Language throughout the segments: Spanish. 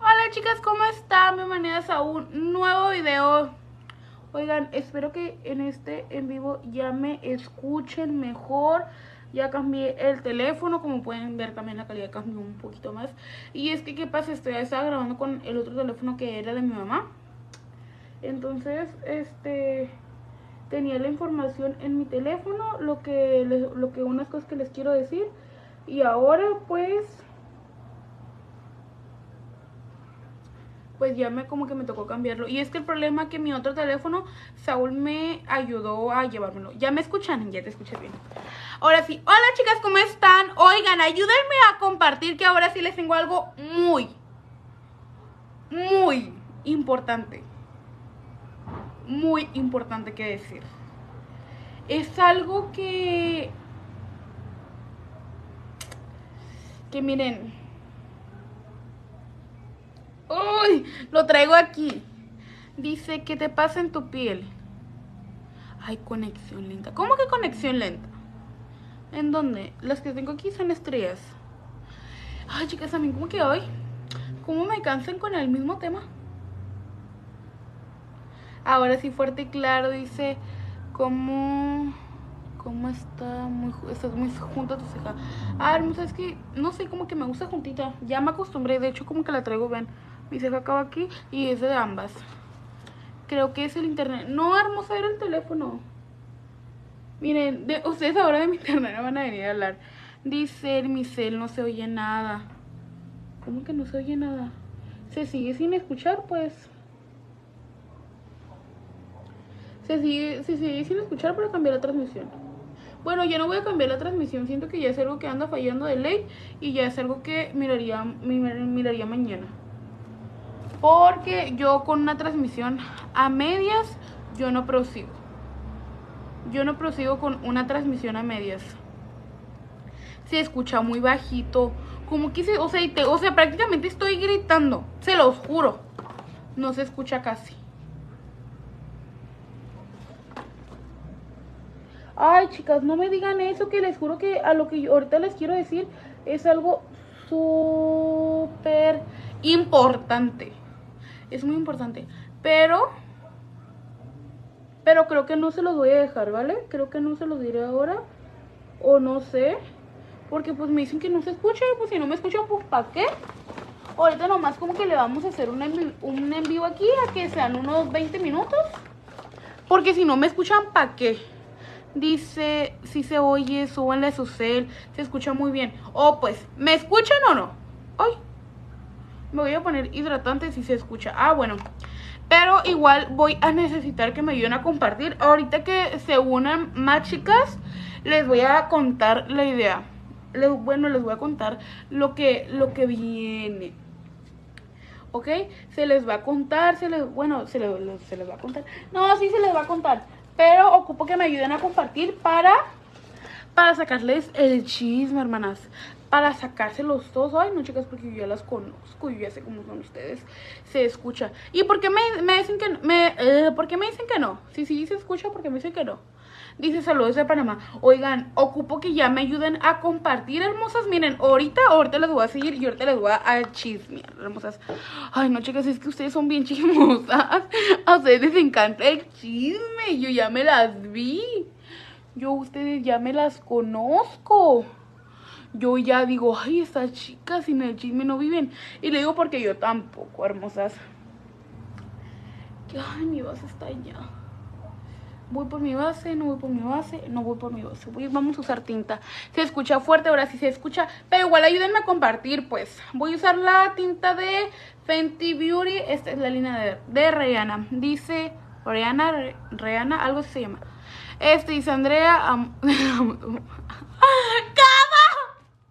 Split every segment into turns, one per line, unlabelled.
Hola chicas, ¿cómo están? Bienvenidas a un nuevo video. Oigan, espero que en este en vivo ya me escuchen mejor. Ya cambié el teléfono, como pueden ver también la calidad cambió un poquito más. Y es que, ¿qué pasa? Estoy, estaba grabando con el otro teléfono que era de mi mamá. Entonces, este tenía la información en mi teléfono, lo que, lo que unas cosas que les quiero decir. Y ahora pues pues ya me como que me tocó cambiarlo. Y es que el problema que mi otro teléfono, Saúl me ayudó a llevármelo. ¿Ya me escuchan? Ya te escuché bien. Ahora sí, hola chicas, ¿cómo están? Oigan, ayúdenme a compartir que ahora sí les tengo algo muy, muy importante. Muy importante que decir. Es algo que... Miren, ¡Uy! Lo traigo aquí. Dice que te pasa en tu piel. Hay conexión lenta. ¿Cómo que conexión lenta? ¿En dónde? Las que tengo aquí son estrellas. Ay, chicas, a mí como que hoy, ¿cómo me cansan con el mismo tema? Ahora sí, fuerte y claro, dice, ¿cómo, cómo está? Muy, estás muy junta tu ceja. Ah, hermosa, es que, no sé, como que me gusta juntita. Ya me acostumbré, de hecho, como que la traigo, ven. Mi ceja acaba aquí y es de ambas. Creo que es el internet. No, hermosa, era el teléfono. Miren, ustedes ahora de mi internet van a venir a hablar. Dice mi no se oye nada. ¿Cómo que no se oye nada? Se sigue sin escuchar, pues. Se sigue, se sigue sin escuchar para cambiar la transmisión. Bueno, ya no voy a cambiar la transmisión. Siento que ya es algo que anda fallando de ley. Y ya es algo que miraría, miraría mañana. Porque yo con una transmisión a medias, yo no prosigo. Yo no prosigo con una transmisión a medias. Se escucha muy bajito. Como que se, o sea, o sea, prácticamente estoy gritando. Se los juro. No se escucha casi. Ay, chicas, no me digan eso, que les juro que a lo que ahorita les quiero decir es algo súper importante es muy importante. Pero, pero creo que no se los voy a dejar, ¿vale? Creo que no se los diré ahora. O no sé. Porque pues me dicen que no se escucha. Pues si no me escuchan, pues ¿para qué? Ahorita nomás como que le vamos a hacer un en, un en vivo aquí a que sean unos 20 minutos. Porque si no me escuchan, ¿para qué? Dice, si se oye, súbanle su cel, se escucha muy bien. O pues, ¿me escuchan o no? Ay, me voy a poner hidratante si se escucha. Ah, bueno. Pero igual voy a necesitar que me ayuden a compartir. Ahorita que se unan más chicas, les voy a contar la idea. bueno, les voy a contar lo que, lo que viene. ¿Ok? Se les va a contar, se les, bueno, se les, se les va a contar. No, sí se les va a contar. Pero ocupo que me ayuden a compartir para para sacarles el chisme, hermanas para sacárselos todos. Ay, no, chicas, porque yo ya las conozco, yo ya sé cómo son ustedes. Se escucha. ¿Y por qué me, dicen que me, eh, ¿por qué me dicen que no? Sí, sí, se escucha porque me dicen que no. Dice saludos de Panamá. Oigan, ocupo que ya me ayuden a compartir, hermosas. Miren, ahorita, ahorita les voy a seguir y ahorita les voy a chismear, hermosas. Ay, no, chicas, es que ustedes son bien chismosas. A ustedes les encanta el chisme. Yo ya me las vi. Yo ustedes ya me las conozco yo ya digo, ay, estas chicas sin el chisme no viven. Y le digo porque yo tampoco, hermosas. Ay, mi base está allá. Voy por mi base, no voy por mi base, no voy por mi base. vamos a usar tinta. Se escucha fuerte, ahora sí se escucha. Pero igual ayúdenme a compartir, pues. Voy a usar la tinta de Fenty Beauty. Esta es la línea de, de Rihanna. Dice, Rihanna, algo se llama. Este dice Andrea. ¿Cómo?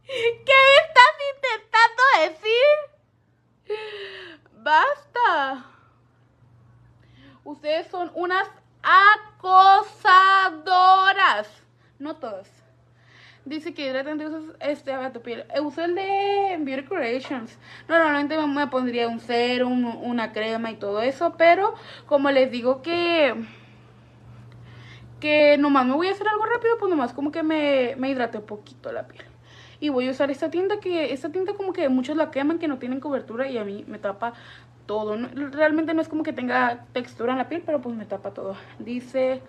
¿Qué me estás intentando decir? Basta. Ustedes son unas acosadoras. No todas. Dice que hidratante usas este a tu piel. Uso el de Beauty Creations. Normalmente me pondría un serum, una crema y todo eso. Pero como les digo que que nomás me voy a hacer algo rápido, pues nomás como que me, me hidrate un poquito la piel. Y voy a usar esta tinta que, esta tinta como que muchos la queman, que no tienen cobertura y a mí me tapa todo. realmente no es como que tenga textura en la piel, pero pues me tapa todo. Dice,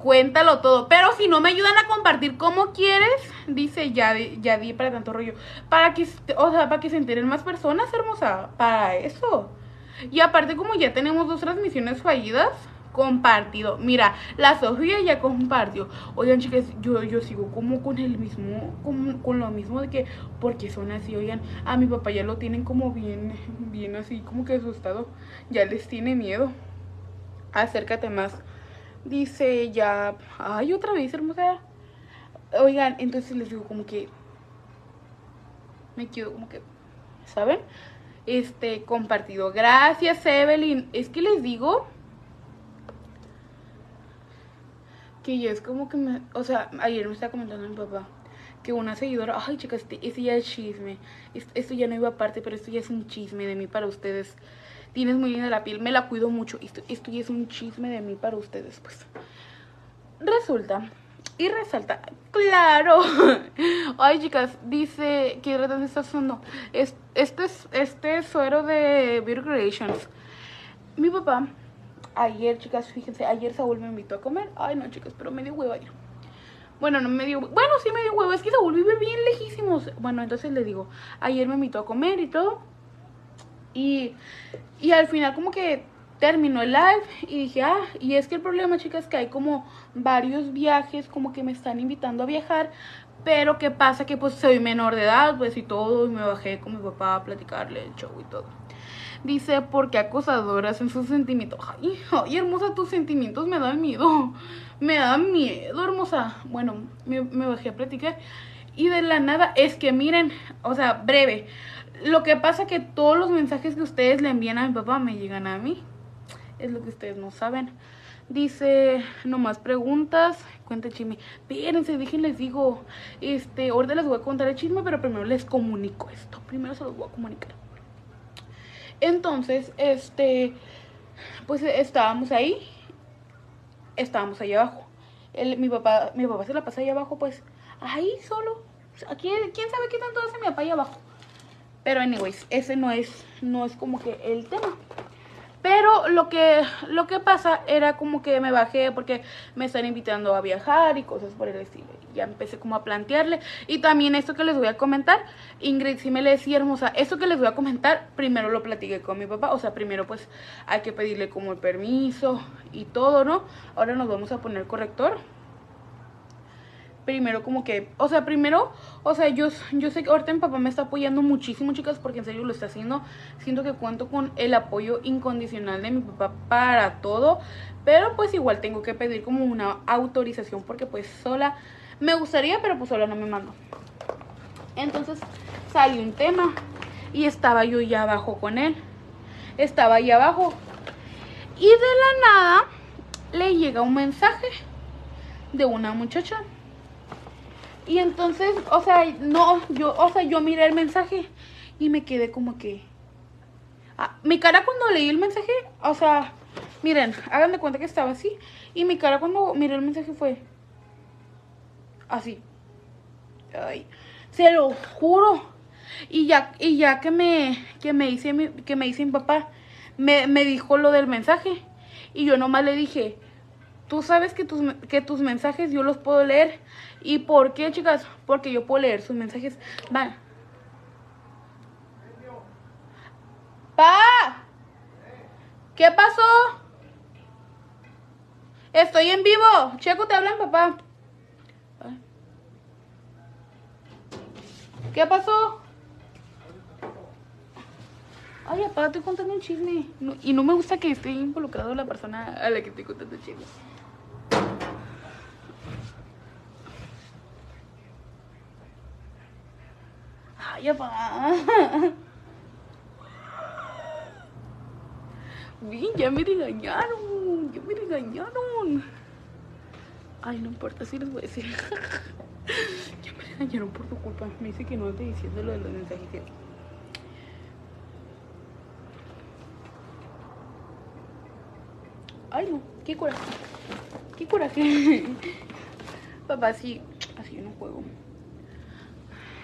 cuéntalo todo. Pero si no me ayudan a compartir como quieres, dice ya, ya di para tanto rollo. Para que, o sea, para que se enteren más personas, hermosa. Para eso. Y aparte, como ya tenemos dos transmisiones fallidas, compartido. Mira, la Sofía ya compartió. Oigan, chicas, yo, yo sigo como con el mismo, con, con, lo mismo de que, porque son así, oigan, a mi papá ya lo tienen como bien, bien así, como que asustado. Ya les tiene miedo. Acércate más. Dice ya, ay, otra vez, hermosa. Oigan, entonces les digo como que, me quedo como que, ¿saben? Este, compartido. Gracias, Evelyn. Es que les digo que ya es como que me, o sea, ayer me estaba comentando mi papá que una seguidora, ay chicas, este, este ya es chisme, esto, ya no iba aparte, pero esto ya es un chisme de mí para ustedes. Tienes muy linda la piel, me la cuido mucho, esto, esto ya es un chisme de mí para ustedes, pues. Resulta y resalta, claro. Ay, chicas, dice que dónde está sonando. este es este suero de Beauty Creations. Mi papá ayer, chicas, fíjense, ayer Saúl me invitó a comer. Ay, no, chicas, pero me dio hueva ir. Bueno, no me dio, bueno, sí me dio hueva, es que Saúl vive bien lejísimos. Bueno, entonces le digo, ayer me invitó a comer y todo. Y, y al final como que terminó el live y dije, ah, y es que el problema, chicas, que hay como varios viajes, como que me están invitando a viajar, pero ¿qué pasa? Que pues soy menor de edad, pues y todo, y me bajé con mi papá a platicarle el show y todo. Dice, porque acosadoras en sus sentimientos. Ay, ay, hermosa, tus sentimientos me dan miedo. Me dan miedo, hermosa. Bueno, me, bajé a platicar. Y de la nada, es que miren, o sea, breve. Lo que pasa que todos los mensajes que ustedes le envían a mi papá me llegan a mí. Es lo que ustedes no saben. Dice, nomás preguntas, cuenta chisme. Espérense, déjenles digo. Este, ahorita les voy a contar el chisme, pero primero les comunico esto. Primero se los voy a comunicar. Entonces, este, pues estábamos ahí, estábamos ahí abajo. mi papá, mi papá se la pasa ahí abajo, pues, ahí solo. Aquí, ¿Quién sabe qué tanto hace mi papá ahí abajo? Pero anyways, ese no es, no es como que el tema. Pero lo que, lo que pasa era como que me bajé porque me están invitando a viajar y cosas por el estilo. Ya empecé como a plantearle. Y también esto que les voy a comentar, Ingrid sí me le decía hermosa, esto que les voy a comentar, primero lo platiqué con mi papá. O sea, primero pues hay que pedirle como el permiso y todo, ¿no? Ahora nos vamos a poner corrector primero como que, o sea, primero, o sea, yo, yo sé que ahorita mi papá me está apoyando muchísimo, chicas, porque en serio lo está haciendo. Siento que cuento con el apoyo incondicional de mi papá para todo, pero pues igual tengo que pedir como una autorización porque pues sola me gustaría, pero pues sola no me mando. Entonces salió un tema y estaba yo ya abajo con él. Estaba ahí abajo. Y de la nada le llega un mensaje de una muchacha y entonces, o sea, no, yo, o sea, yo miré el mensaje y me quedé como que... Ah, mi cara cuando leí el mensaje, o sea, miren, hagan de cuenta que estaba así. Y mi cara cuando miré el mensaje fue así. Ay, se lo juro. Y ya, y ya que me, que me dice mi, que me dice mi papá, me, me dijo lo del mensaje. Y yo nomás le dije, tú sabes que tus, que tus mensajes yo los puedo leer. ¿Y por qué, chicas? Porque yo puedo leer sus mensajes. Va. ¡Pa! ¿Qué pasó? Estoy en vivo. Checo, te hablan, papá. ¿Qué pasó? Ay, papá, estoy contando un chisme. y no me gusta que esté involucrado la persona a la que estoy contando el chisme. Ay, papá. Bien, ya me regañaron. Ya me regañaron. Ay, no importa si les voy a decir. ya me regañaron por tu culpa. Me dice que no estoy diciendo lo de los mensajes. Ay, no. Qué coraje. Qué coraje. Papá, así, así yo no juego.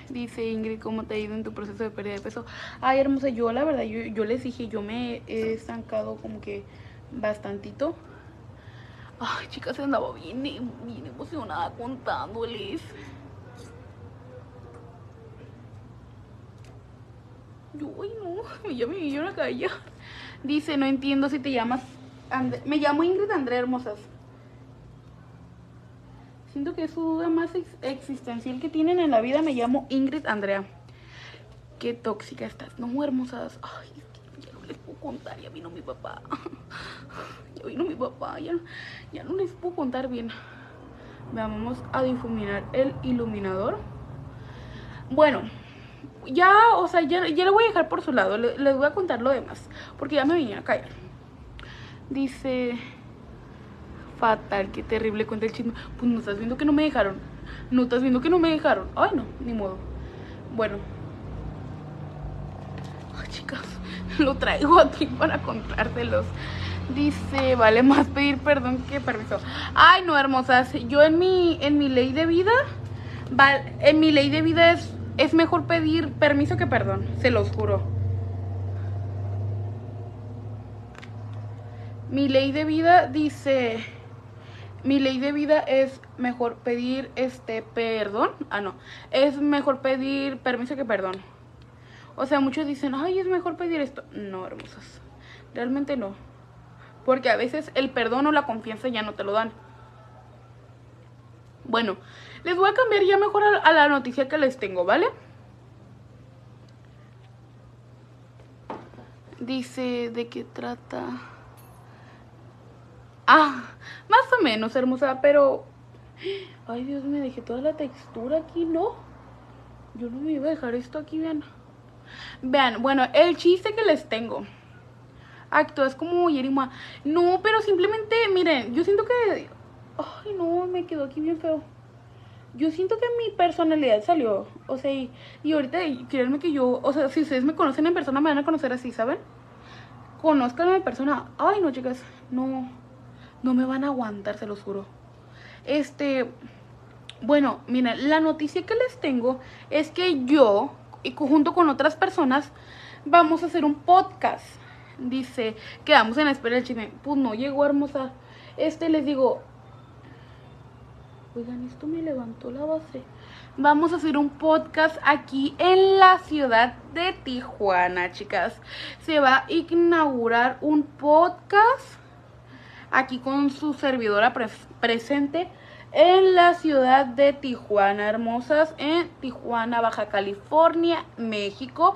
Dice Ingrid, ¿cómo te ha ido en tu proceso de pérdida de peso? Ay, hermosa, yo la verdad, yo, yo les dije, yo me he estancado como que bastantito. Ay, chicas, andaba bien, emocionada contándoles. Yo, ay, no, me vi una calle. Dice, no entiendo si te llamas... And me llamo Ingrid Andrea Hermosas. Siento que es su duda más ex existencial que tienen en la vida. Me llamo Ingrid Andrea. Qué tóxica estás. No, hermosas. Ay, les puedo contar. Ya vino mi papá. Ya vino mi papá. Ya, ya no les puedo contar bien. Vamos a difuminar el iluminador. Bueno, ya, o sea, ya, ya lo voy a dejar por su lado. Les, voy a contar lo demás. Porque ya me vine a callar. Dice fatal, qué terrible cuenta el chisme. Pues no estás viendo que no me dejaron. No estás viendo que no me dejaron. Ay, no, ni modo. Bueno. Ay, chicas, lo traigo aquí para contárselos. Dice, vale más pedir perdón que permiso. Ay, no, hermosas. Yo en mi, en mi ley de vida, en mi ley de vida es, es mejor pedir permiso que perdón. Se los juro. Mi ley de vida dice mi ley de vida es mejor pedir este perdón. Ah, no. Es mejor pedir permiso que perdón. O sea, muchos dicen, ay, es mejor pedir esto. No, hermosas. Realmente no. Porque a veces el perdón o la confianza ya no te lo dan. Bueno, les voy a cambiar ya mejor a, la noticia que les tengo, ¿vale? Dice, ¿de qué trata? Ah, más o menos, hermosa, pero... Ay, Dios, me dejé toda la textura aquí, ¿no? Yo no me iba a dejar esto aquí, vean. Vean, bueno, el chiste que les tengo. Actúas como Yerima. No, pero simplemente, miren, yo siento que... Ay, no, me quedó aquí bien feo. Yo siento que mi personalidad salió. O sea, y, y ahorita, créanme que yo... O sea, si ustedes me conocen en persona, me van a conocer así, ¿saben? Conozcanme en persona. Ay, no, chicas, no no me van a aguantar, se los juro. Este, bueno, miren, la noticia que les tengo es que yo, y junto con otras personas, vamos a hacer un podcast. Dice, quedamos en la espera del chisme. Pues no llegó hermosa. Este les digo, oigan, esto me levantó la base. Vamos a hacer un podcast aquí en la ciudad de Tijuana, chicas. Se va a inaugurar un podcast aquí con su servidora presente en la ciudad de Tijuana, hermosas, en Tijuana, Baja California, México.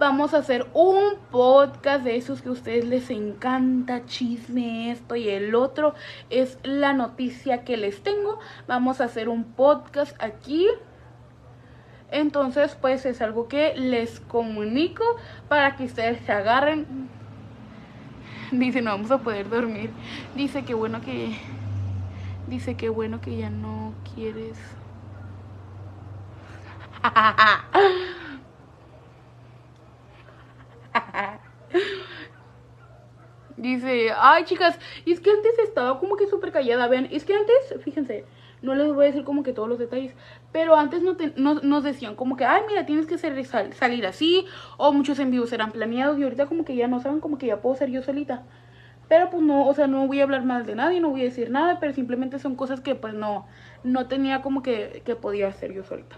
Vamos a hacer un podcast de esos que a ustedes les encanta, chisme, esto y el otro. Es la noticia que les tengo. Vamos a hacer un podcast aquí. Entonces, pues es algo que les comunico para que ustedes se agarren Dice, no vamos a poder dormir. Dice que bueno que... Dice que bueno que ya no quieres... Dice, ay chicas, es que antes estaba como que súper callada, vean, es que antes, fíjense, no les voy a decir como que todos los detalles, pero antes no nos decían como que, ay, mira, tienes que salir así, o muchos envíos eran planeados, y ahorita como que ya no saben, como que ya puedo ser yo solita. Pero pues no, o sea, no voy a hablar mal de nadie, no voy a decir nada, pero simplemente son cosas que pues no, no tenía como que, que podía hacer yo solita.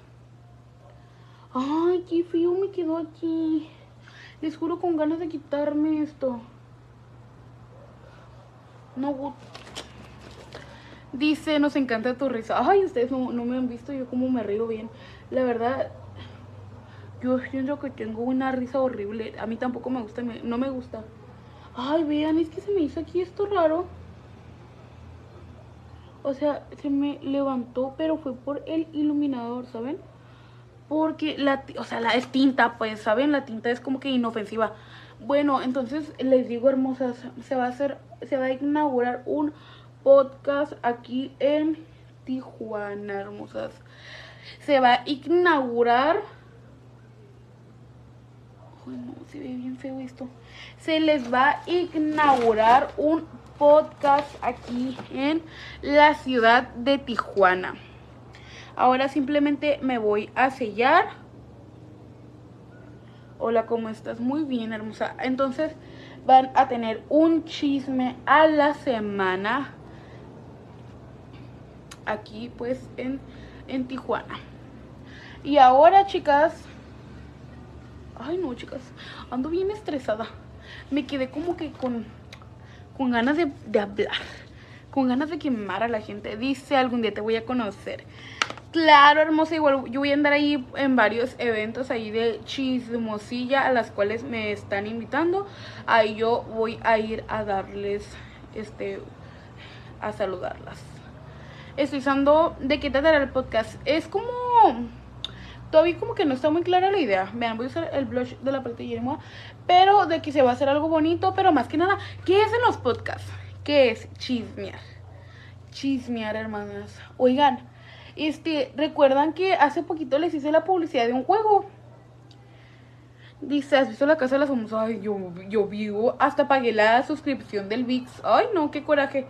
Ay, qué frío me quedó aquí. Les juro con ganas de quitarme esto. No, Dice, nos encanta tu risa. Ay, ustedes no, me han visto yo como me río bien. La verdad, yo siento que tengo una risa horrible. A mí tampoco me gusta, no me gusta. Ay, vean, es que se me hizo aquí esto raro. O sea, se me levantó, pero fue por el iluminador, ¿saben? Porque la, o sea, la es tinta, pues, ¿saben? La tinta es como que inofensiva. Bueno, entonces les digo, hermosas, se va a hacer, se va a inaugurar un podcast aquí en Tijuana, hermosas. Se va a inaugurar... Ay, no, se ve bien feo esto. Se les va a inaugurar un podcast aquí en la ciudad de Tijuana. Ahora simplemente me voy a sellar. Hola, ¿cómo estás? Muy bien, hermosa. Entonces van a tener un chisme a la semana. Aquí pues en, en Tijuana. Y ahora, chicas. Ay, no, chicas. Ando bien estresada. Me quedé como que con, con ganas de, de hablar. Con ganas de quemar a la gente. Dice, algún día te voy a conocer. Claro, hermosa, igual yo voy a andar ahí en varios eventos ahí de chismosilla a las cuales me están invitando. Ahí yo voy a ir a darles, este, a saludarlas. Estoy usando de qué tratará el podcast. Es como, todavía como que no está muy clara la idea. Vean, voy a usar el blush de la paleta Guillermo, pero de que se va a hacer algo bonito, pero más que nada, ¿qué es en los podcasts? ¿Qué es chismear? Chismear, hermanas. Oigan, este, recuerdan que hace poquito les hice la publicidad de un juego. Dice, ¿has visto la casa de las famosas? Ay, yo, yo vivo, hasta pagué la suscripción del VIX. Ay, no, qué coraje.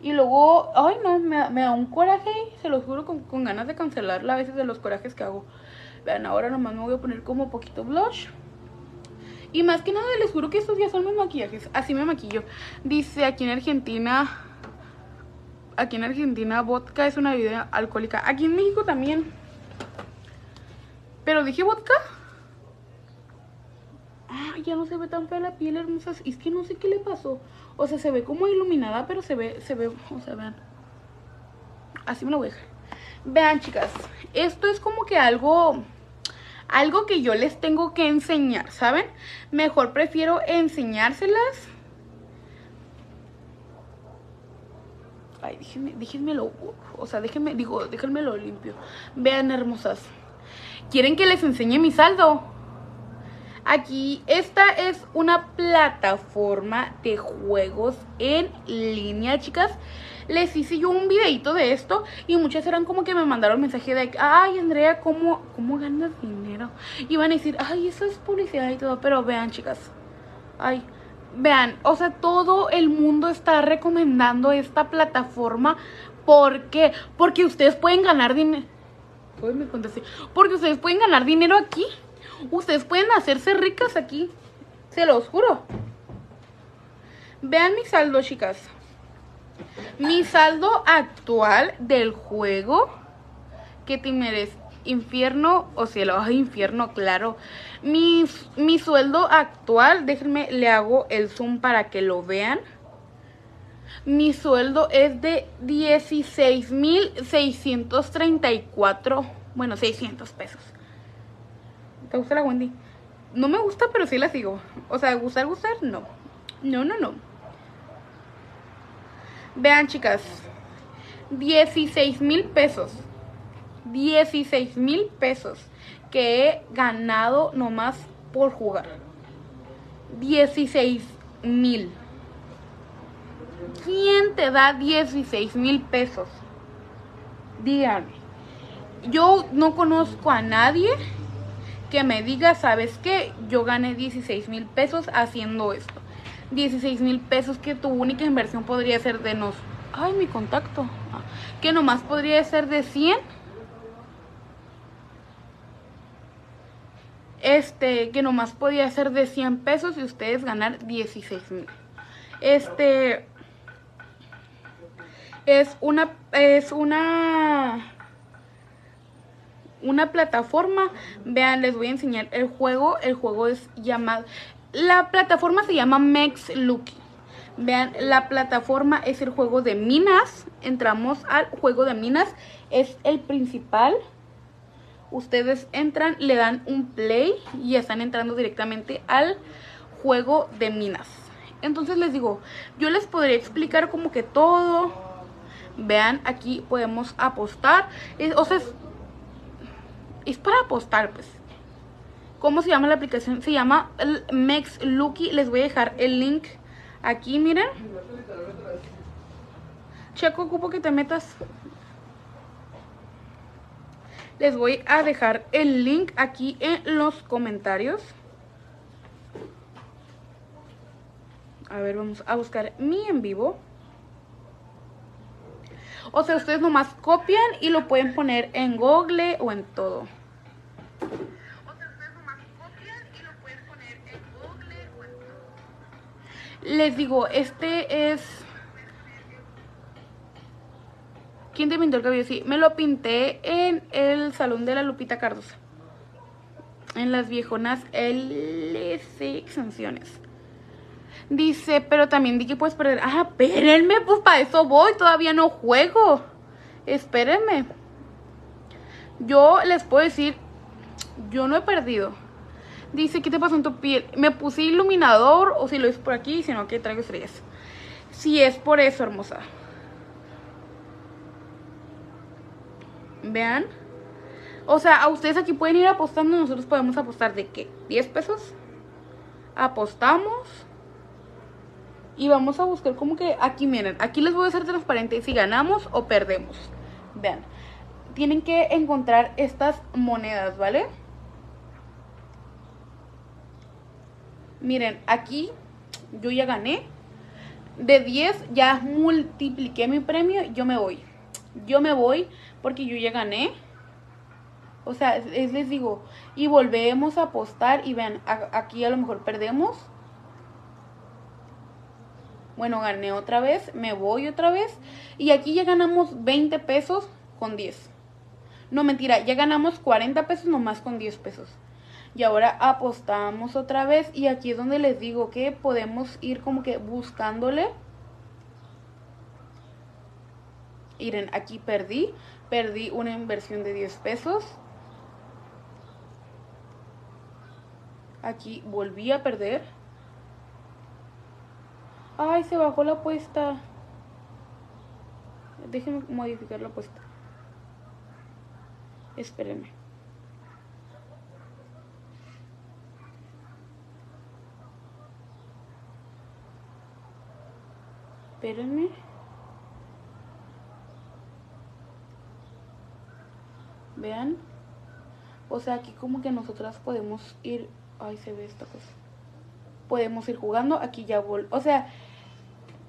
Y luego, ay, no, me, da un coraje, se los juro, con, con, ganas de cancelarla a veces de los corajes que hago. Vean, ahora nomás me voy a poner como poquito blush. Y más que nada, les juro que estos ya son mis maquillajes. Así me maquillo. Dice, aquí en Argentina aquí en Argentina vodka es una bebida alcohólica. Aquí en México también. Pero dije vodka. Ay, ya no se ve tan fea la piel, hermosa. Es que no sé qué le pasó. O sea, se ve como iluminada, pero se ve, se ve, o sea, vean. Así me lo voy a dejar. Vean, chicas. Esto es como que algo... Algo que yo les tengo que enseñar, ¿saben? Mejor prefiero enseñárselas Ay, déjenme, déjenmelo, o sea, déjenme, digo, déjenmelo limpio. Vean, hermosas. ¿Quieren que les enseñe mi saldo? Aquí, esta es una plataforma de juegos en línea, chicas. Les hice yo un videito de esto y muchas eran como que me mandaron mensaje de, ay, Andrea, ¿cómo, cómo ganas dinero? Y van a decir, ay, eso es publicidad y todo, pero vean, chicas. Ay, Vean, o sea, todo el mundo está recomendando esta plataforma. ¿Por qué? Porque ustedes pueden ganar dinero. Porque ustedes pueden ganar dinero aquí. Ustedes pueden hacerse ricas aquí. Se los juro. Vean mi saldo, chicas. Mi saldo actual del juego que te merece infierno o cielo, infierno, claro. Mi, mi sueldo actual, déjenme, le hago el zoom para que lo vean. Mi sueldo es de 16.634, bueno, 600 pesos. ¿Te gusta la Wendy? No me gusta, pero sí la sigo. O sea, gustar, gustar, no. No, no, no. Vean, chicas. 16 mil pesos. 16 mil pesos que he ganado nomás por jugar. 16 mil. ¿Quién te da 16 mil pesos? Díganme. Yo no conozco a nadie que me diga, ¿sabes qué? Yo gané 16 mil pesos haciendo esto. 16 mil pesos que tu única inversión podría ser de nos... Ay, mi contacto. Ah, que nomás podría ser de 100 este, que nomás podía ser de 100 pesos y ustedes ganar 16 mil. Este, es una, es una, una plataforma, vean, les voy a enseñar el juego, el juego es llamado, la plataforma se llama Max Lucky. Vean, la plataforma es el juego de minas. Entramos al juego de minas. Es el principal ustedes entran, le dan un play y están entrando directamente al juego de minas. Entonces les digo, yo les podría explicar como que todo. Vean, aquí podemos apostar. o sea, es, para apostar, pues. ¿Cómo se llama la aplicación? Se llama Mex Lucky. Les voy a dejar el link aquí, miren. Checo, ocupo que te metas les voy a dejar el link aquí en los comentarios. A ver, vamos a buscar mi en vivo. O sea, ustedes nomás copian y lo pueden poner en Google o en todo. Les digo, este es... ¿Quién te pintó el cabello? Sí, me lo pinté en el salón de la Lupita Cardosa. En las viejonas LC extensiones. Dice, pero también di que puedes perder. Ah, espérenme, pues para eso voy. Todavía no juego. Espérenme. Yo les puedo decir, yo no he perdido. Dice, ¿qué te pasó en tu piel? Me puse iluminador o si lo hice por aquí, sino que traigo estrellas. Si es por eso, hermosa. Vean. O sea, a ustedes aquí pueden ir apostando, nosotros podemos apostar de qué? ¿10 pesos? Apostamos. Y vamos a buscar como que aquí, miren, aquí les voy a hacer transparente si ganamos o perdemos. Vean, tienen que encontrar estas monedas, ¿vale? Miren, aquí yo ya gané. De 10 ya multipliqué mi premio, yo me voy. Yo me voy porque yo ya gané. O sea, es, les digo, y volvemos a apostar y vean, aquí a lo mejor perdemos. Bueno, gané otra vez, me voy otra vez. Y aquí ya ganamos 20 pesos con 10. No, mentira, ya ganamos 40 pesos nomás con 10 pesos. Y ahora apostamos otra vez. Y aquí es donde les digo que podemos ir como que buscándole. Miren, aquí perdí. Perdí una inversión de 10 pesos. Aquí volví a perder. Ay, se bajó la apuesta. Déjenme modificar la apuesta. Espérenme. Espérenme. Vean. O sea, aquí como que nosotras podemos ir... Ay, se ve esta cosa. Podemos ir jugando. Aquí ya vol... O sea,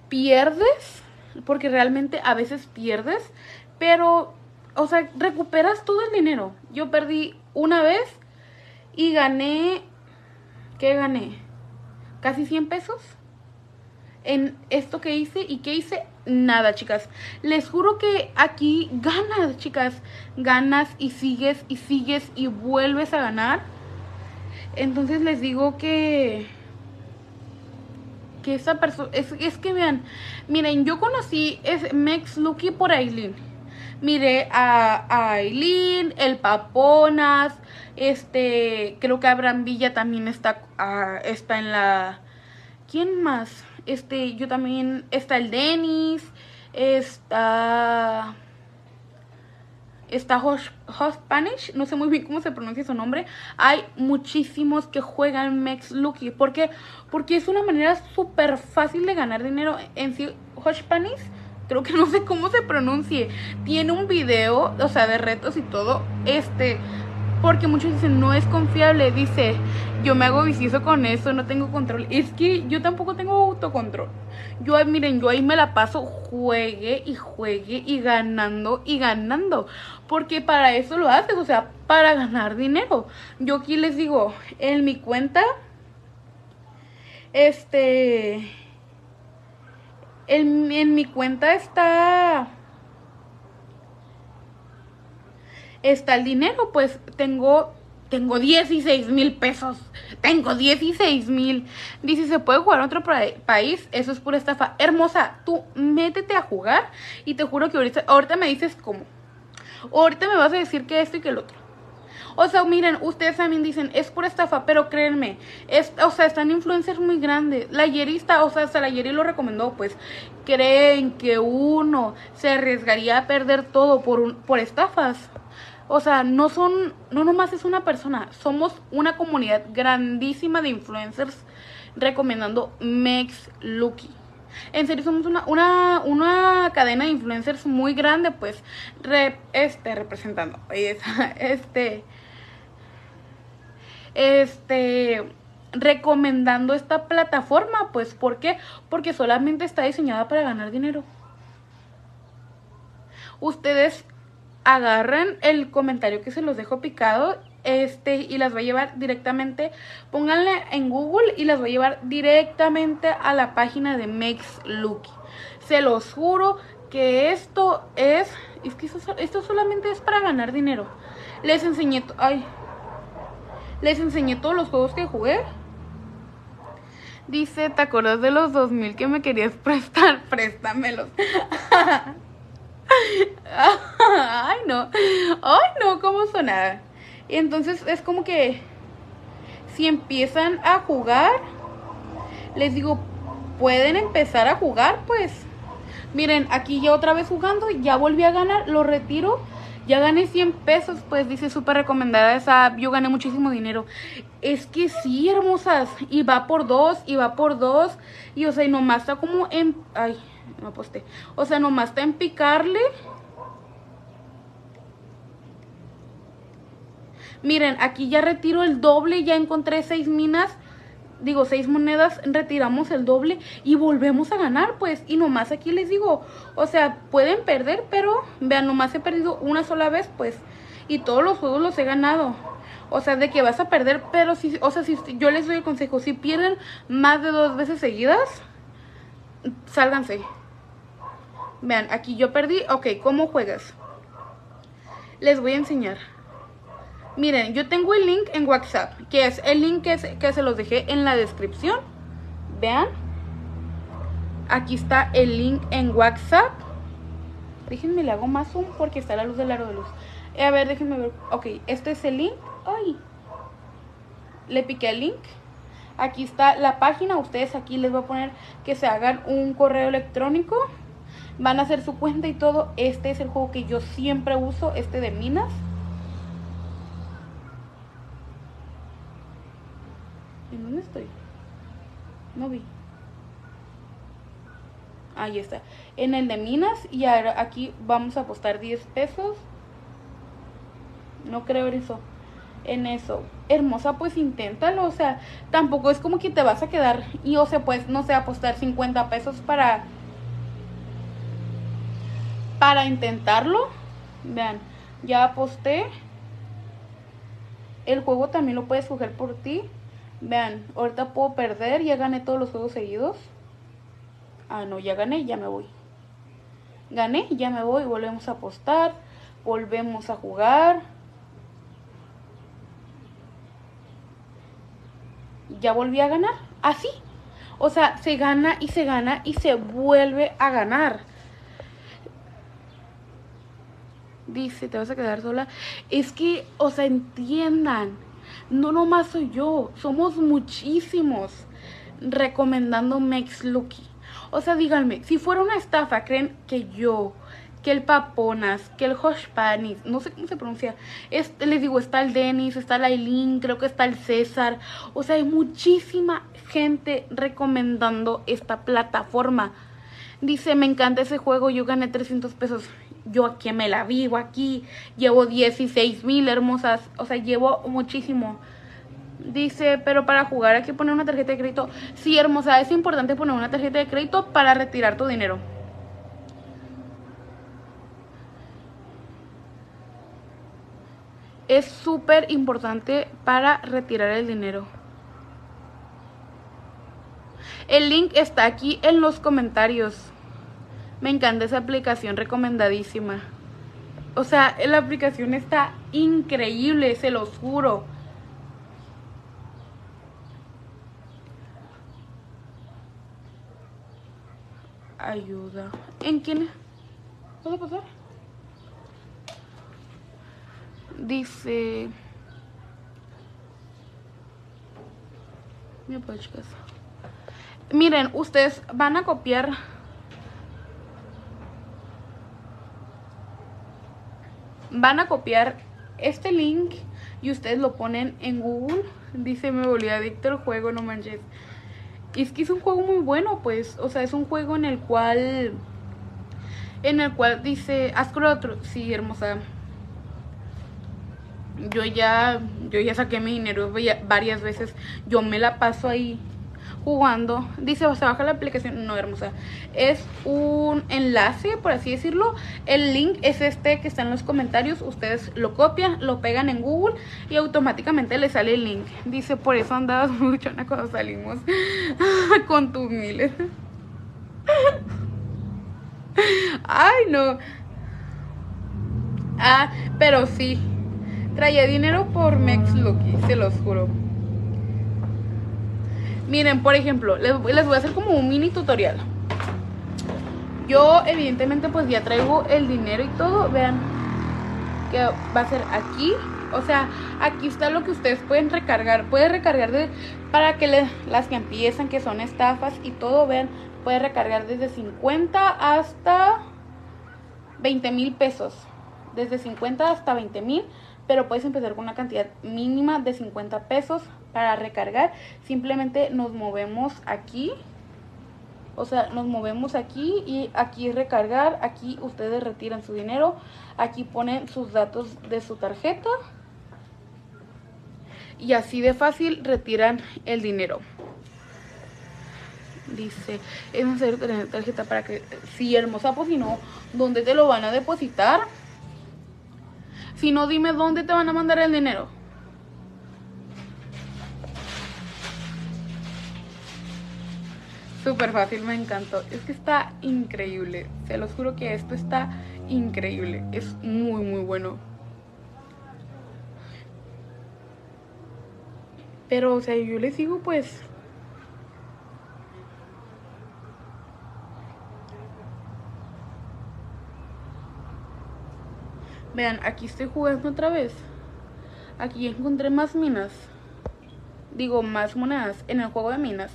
pierdes. Porque realmente a veces pierdes. Pero, o sea, recuperas todo el dinero. Yo perdí una vez y gané... ¿Qué gané? Casi 100 pesos en esto que hice y que hice nada chicas. Les juro que aquí ganas chicas. Ganas y sigues y sigues y vuelves a ganar. Entonces les digo que que esa persona es, es, que vean miren yo conocí es Mex Lucky por Aileen. Miré a, Aileen, el Paponas, este, creo que Abraham Villa también está, ah, está en la, ¿quién más? Este, yo también, está el Dennis, está... Está Hosh, no sé muy bien cómo se pronuncia su nombre. Hay muchísimos que juegan Mex Lucky. ¿Por qué? Porque es una manera súper fácil de ganar dinero. En sí, Hosh Spanish, creo que no sé cómo se pronuncie. Tiene un video, o sea, de retos y todo. Este, porque muchos dicen, no es confiable. Dice, yo me hago vicioso con eso, no tengo control. Es que yo tampoco tengo autocontrol. Yo, miren, yo ahí me la paso, juegue y juegue y ganando y ganando. Porque para eso lo haces, o sea, para ganar dinero. Yo aquí les digo, en mi cuenta, este, en, en mi cuenta está está el dinero, pues tengo, tengo 16 mil pesos, tengo 16 mil. Dice, ¿se puede jugar en otro país? Eso es pura estafa. Hermosa, tú métete a jugar y te juro que ahorita, ahorita me dices cómo. Ahorita me vas a decir que esto y que el otro. O sea, miren, ustedes también dicen, es pura estafa, pero créanme, es, o sea, están influencers muy grandes. La Yerista, o sea, hasta la Yeri lo recomendó, pues, creen que uno se arriesgaría a perder todo por, por estafas. O sea, no son, no nomás es una persona, somos una comunidad grandísima de influencers recomendando Mex Lucky. En serio, somos una, una, una cadena de influencers muy grande, pues, este, representando, este, este, recomendando esta plataforma, pues, ¿por qué? Porque solamente está diseñada para ganar dinero. ustedes agarren el comentario que se los dejo picado este y las va a llevar directamente pónganle en Google y las va a llevar directamente a la página de Makes Lucky se los juro que esto es es que esto, solamente es para ganar dinero les enseñé ay les enseñé todos los juegos que jugué Dice, ¿te acuerdas de los 2000 que me querías prestar? Préstamelos. Ay, no. Ay, no, ¿cómo sonaba? Y entonces es como que si empiezan a jugar, les digo, pueden empezar a jugar, pues. Miren, aquí ya otra vez jugando, ya volví a ganar, lo retiro ya gané 100 pesos, pues dice súper recomendada esa, yo gané muchísimo dinero. Es que sí, hermosas, y va por dos, y va por dos, y o sea, y nomás está como en, ay, no aposté, o sea, nomás está en picarle. Miren, aquí ya retiro el doble, ya encontré seis minas digo, seis monedas, retiramos el doble y volvemos a ganar, pues. Y nomás aquí les digo, o sea, pueden perder, pero vean, nomás he perdido una sola vez, pues. Y todos los juegos los he ganado. O sea, de que vas a perder, pero si, o sea, si yo les doy el consejo, si pierden más de dos veces seguidas, sálganse. Vean, aquí yo perdí, ok, ¿cómo juegas? Les voy a enseñar. Miren, yo tengo el link en WhatsApp, que es el link que, que se los dejé en la descripción. Vean. Aquí está el link en WhatsApp. Déjenme le hago más zoom porque está la luz del aro de luz. Eh, a ver, déjenme ver. Ok, este es el link. Ay. Le piqué el link. Aquí está la página. Ustedes aquí les voy a poner que se hagan un correo electrónico. Van a hacer su cuenta y todo. Este es el juego que yo siempre uso, este de minas. ¿En dónde estoy? No vi. Ahí está. En el de minas y ahora aquí vamos a apostar 10 pesos. No creo en eso. En eso. Hermosa, pues inténtalo. O sea, tampoco es como que te vas a quedar y o sea, pues no sé, apostar 50 pesos para para intentarlo. Vean, ya aposté. El juego también lo puedes coger por ti. Vean, ahorita puedo perder, ya gané todos los juegos seguidos. Ah, no, ya gané, ya me voy. Gané, ya me voy, volvemos a apostar, volvemos a jugar. Ya volví a ganar, así. O sea, se gana y se gana y se vuelve a ganar. Dice, te vas a quedar sola. Es que, o sea, entiendan no nomás soy yo, somos muchísimos recomendando Max Lucky. O sea, díganme, si fuera una estafa, ¿creen que yo, que el Paponas, que el Panis, no sé cómo se pronuncia, este, les digo, está el Denis, está el Aileen, creo que está el César. O sea, hay muchísima gente recomendando esta plataforma. Dice, me encanta ese juego, yo gané 300 pesos yo aquí me la vivo aquí, llevo 16 mil hermosas, o sea, llevo muchísimo. Dice, pero para jugar hay que poner una tarjeta de crédito. Sí, hermosa, es importante poner una tarjeta de crédito para retirar tu dinero. Es súper importante para retirar el dinero. El link está aquí en los comentarios. Me encanta esa aplicación, recomendadísima. O sea, la aplicación está increíble, se los juro. Ayuda. ¿En quién? ¿Puedo pasar? Dice... Miren, ustedes van a copiar van a copiar este link y ustedes lo ponen en Google. Dice, me volví adicto al juego, no manches. Y es que es un juego muy bueno, pues. O sea, es un juego en el cual... En el cual dice, haz con otro. Sí, hermosa. Yo ya, yo ya saqué mi dinero varias veces. Yo me la paso ahí. Jugando. Dice, se baja la aplicación. No, hermosa. Es un enlace, por así decirlo. El link es este que está en los comentarios. Ustedes lo copian, lo pegan en Google y automáticamente les sale el link. Dice, por eso andabas mucho cuando salimos con tus miles. Ay, no. Ah, pero sí. Traía dinero por Mex Lucky, se los juro. Miren, por ejemplo, les, voy a hacer como un mini tutorial. Yo, evidentemente, pues ya traigo el dinero y todo. Vean que va a ser aquí. O sea, aquí está lo que ustedes pueden recargar. Puede recargar de, para que las que empiezan, que son estafas y todo, vean, puede recargar desde 50 hasta 20 mil pesos. Desde 50 hasta 20 mil pero puedes empezar con una cantidad mínima de 50 pesos para recargar. Simplemente nos movemos aquí. O sea, nos movemos aquí y aquí recargar. Aquí ustedes retiran su dinero. Aquí ponen sus datos de su tarjeta. Y así de fácil retiran el dinero. Dice, es necesario tarjeta para que... Si hermosa, pues si no, ¿dónde te lo van a depositar? Si no, dime dónde te van a mandar el dinero. Súper fácil, me encantó. Es que está increíble. Se los juro que esto está increíble. Es muy, muy bueno. Pero, o sea, yo les digo, pues, Vean, aquí estoy jugando otra vez. Aquí encontré más minas. Digo, más monedas en el juego de minas.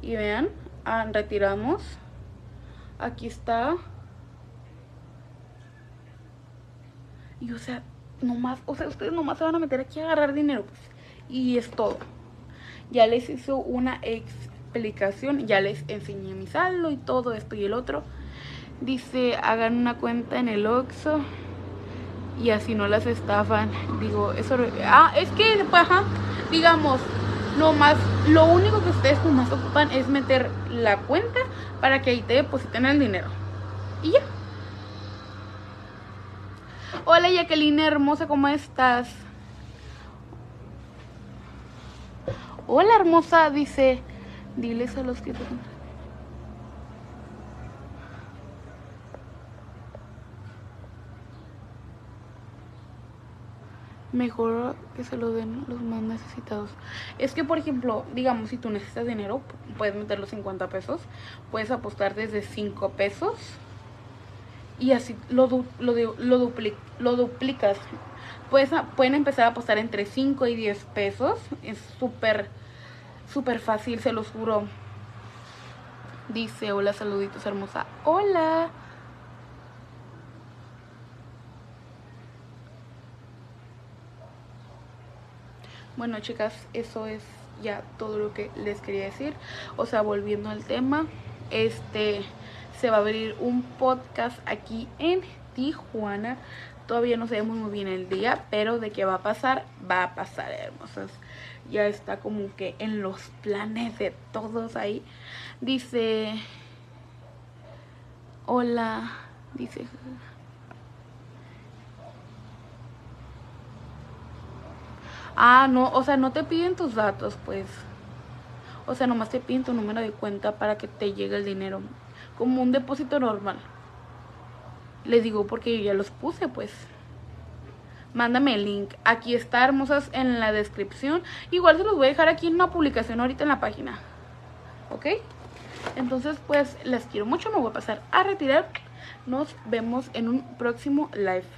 Y vean, ah, retiramos. Aquí está. Y o sea, nomás, o sea, ustedes nomás se van a meter aquí a agarrar dinero. Pues, y es todo. Ya les hizo una explicación, ya les enseñé mi saldo y todo esto y el otro. Dice, hagan una cuenta en el Oxxo y así no las estafan. Digo, eso... Ah, es que, pues, digamos, más lo único que ustedes más ocupan es meter la cuenta para que ahí te depositen el dinero. Y ya. Hola Jacqueline hermosa, ¿cómo estás? Hola hermosa, dice, diles a los que te mejor que se lo den los más necesitados. Es que, por ejemplo, digamos, si tú necesitas dinero, puedes meter los 50 pesos, puedes apostar desde 5 pesos y así lo, lo, lo, lo duplicas. Puedes, pueden empezar a apostar entre 5 y 10 pesos. Es súper, súper fácil, se los juro. Dice, hola, saluditos, hermosa. Hola. Bueno, chicas, eso es ya todo lo que les quería decir. O sea, volviendo al tema, este se va a abrir un podcast aquí en Tijuana. Todavía no sabemos muy bien el día, pero de qué va a pasar, va a pasar, hermosas. Ya está como que en los planes de todos ahí. Dice, hola, dice... Ah, no, o sea, no te piden tus datos, pues. O sea, nomás te piden tu número de cuenta para que te llegue el dinero. Como un depósito normal. Les digo porque yo ya los puse, pues. Mándame el link. Aquí está, hermosas, en la descripción. Igual se los voy a dejar aquí en una publicación ahorita en la página. ¿Ok? Entonces, pues, les quiero mucho. Me voy a pasar a retirar. Nos vemos en un próximo live.